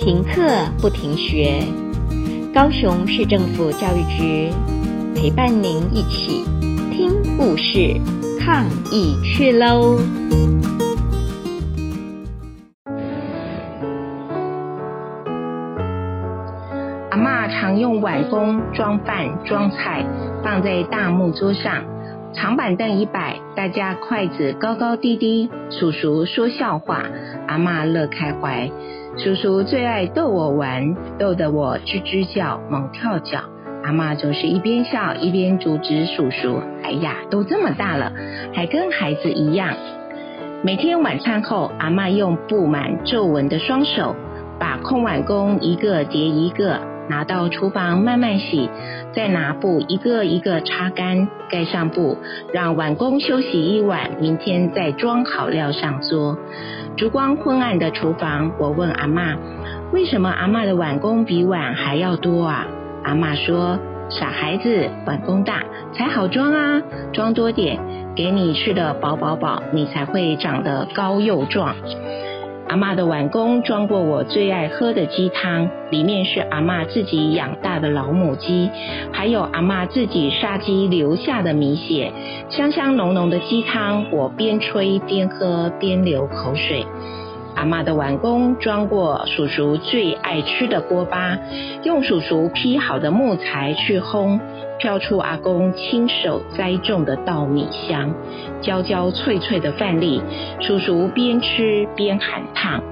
停课不停学，高雄市政府教育局陪伴您一起听故事、抗疫去喽！阿嬷常用碗公装饭装菜，放在大木桌上，长板凳一摆，大家筷子高高低低，叔叔说笑话，阿嬷乐开怀。叔叔最爱逗我玩，逗得我吱吱叫、猛跳脚。阿妈总是一边笑一边阻止叔叔：“哎呀，都这么大了，还跟孩子一样。”每天晚餐后，阿妈用布满皱纹的双手，把空碗工一个叠一个，拿到厨房慢慢洗，再拿布一个一个擦干，盖上布，让碗工休息一晚，明天再装好料上桌。烛光昏暗的厨房，我问阿嬷：“为什么阿嬷的碗工比碗还要多啊？”阿嬷说：“傻孩子，碗工大才好装啊，装多点，给你吃得饱饱饱，你才会长得高又壮。”阿嬷的碗公装过我最爱喝的鸡汤，里面是阿嬷自己养大的老母鸡，还有阿嬷自己杀鸡留下的米血，香香浓浓的鸡汤，我边吹边喝边流口水。阿嬷的碗公装过叔叔最爱吃的锅巴，用叔叔劈好的木材去烘，飘出阿公亲手栽种的稻米香，焦焦脆脆的饭粒，叔叔边吃边喊烫。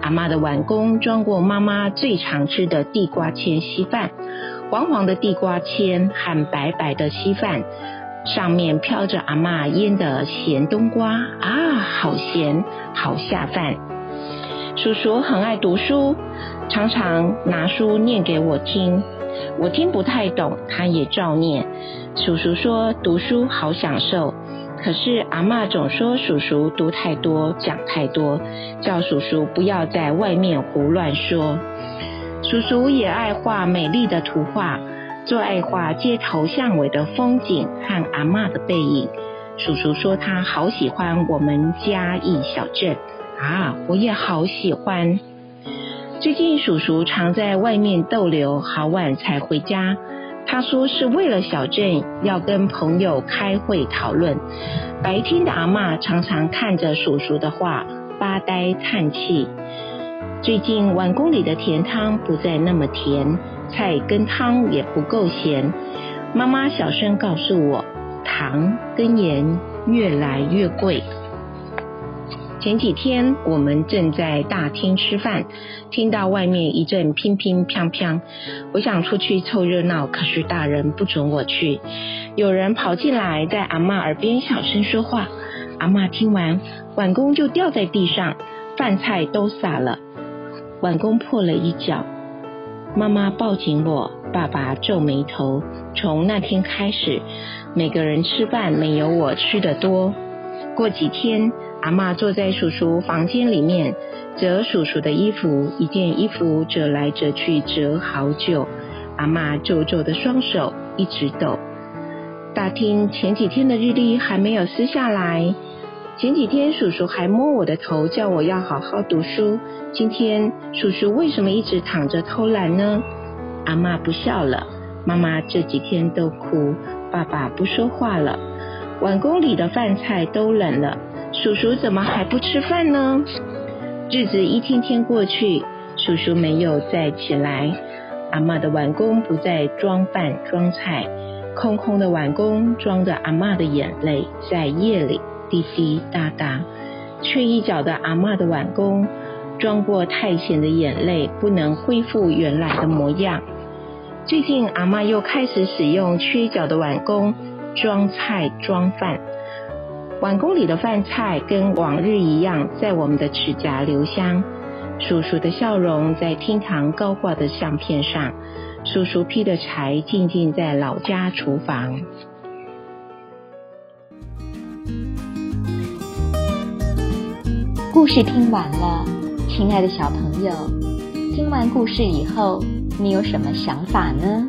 阿嬷的碗公装过妈妈最常吃的地瓜签稀饭，黄黄的地瓜签和白白的稀饭。上面飘着阿嬷腌的咸冬瓜啊，好咸，好下饭。叔叔很爱读书，常常拿书念给我听，我听不太懂，他也照念。叔叔说读书好享受，可是阿嬷总说叔叔读太多，讲太多，叫叔叔不要在外面胡乱说。叔叔也爱画美丽的图画。最爱画街头巷尾的风景和阿嬷的背影。叔叔说他好喜欢我们嘉义小镇啊，我也好喜欢。最近叔叔常在外面逗留，好晚才回家。他说是为了小镇要跟朋友开会讨论。白天的阿嬷常常看着叔叔的画发呆叹气。最近碗公里的甜汤不再那么甜。菜跟汤也不够咸，妈妈小声告诉我，糖跟盐越来越贵。前几天我们正在大厅吃饭，听到外面一阵乒乒乓乓，我想出去凑热闹，可是大人不准我去。有人跑进来，在阿嬷耳边小声说话，阿嬷听完，碗公就掉在地上，饭菜都洒了，碗公破了一角。妈妈抱紧我，爸爸皱眉头。从那天开始，每个人吃饭没有我吃的多。过几天，阿嬷坐在叔叔房间里面折叔叔的衣服，一件衣服折来折去折好久。阿嬷皱皱的双手一直抖。大厅前几天的日历还没有撕下来。前几天叔叔还摸我的头，叫我要好好读书。今天叔叔为什么一直躺着偷懒呢？阿嬷不笑了，妈妈这几天都哭，爸爸不说话了。碗公里的饭菜都冷了，叔叔怎么还不吃饭呢？日子一天天过去，叔叔没有再起来。阿嬷的碗公不再装饭装菜，空空的碗公装着阿嬷的眼泪，在夜里。滴滴答答，缺一角的阿嬷的碗公，装过太咸的眼泪，不能恢复原来的模样。最近阿嬷又开始使用缺角的碗公装菜装饭，碗公里的饭菜跟往日一样，在我们的齿颊留香。叔叔的笑容在厅堂高挂的相片上，叔叔劈的柴静静在老家厨房。故事听完了，亲爱的小朋友，听完故事以后，你有什么想法呢？